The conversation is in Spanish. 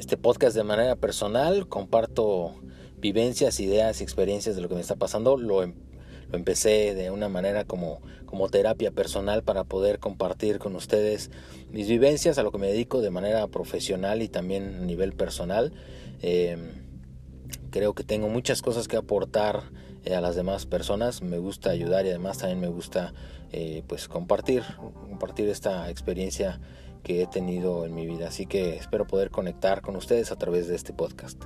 este podcast de manera personal, comparto vivencias, ideas y experiencias de lo que me está pasando. Lo, em, lo empecé de una manera como, como terapia personal para poder compartir con ustedes mis vivencias, a lo que me dedico de manera profesional y también a nivel personal. Em, creo que tengo muchas cosas que aportar eh, a las demás personas. Me gusta ayudar y además también me gusta eh, pues compartir, compartir esta experiencia que he tenido en mi vida. Así que espero poder conectar con ustedes a través de este podcast.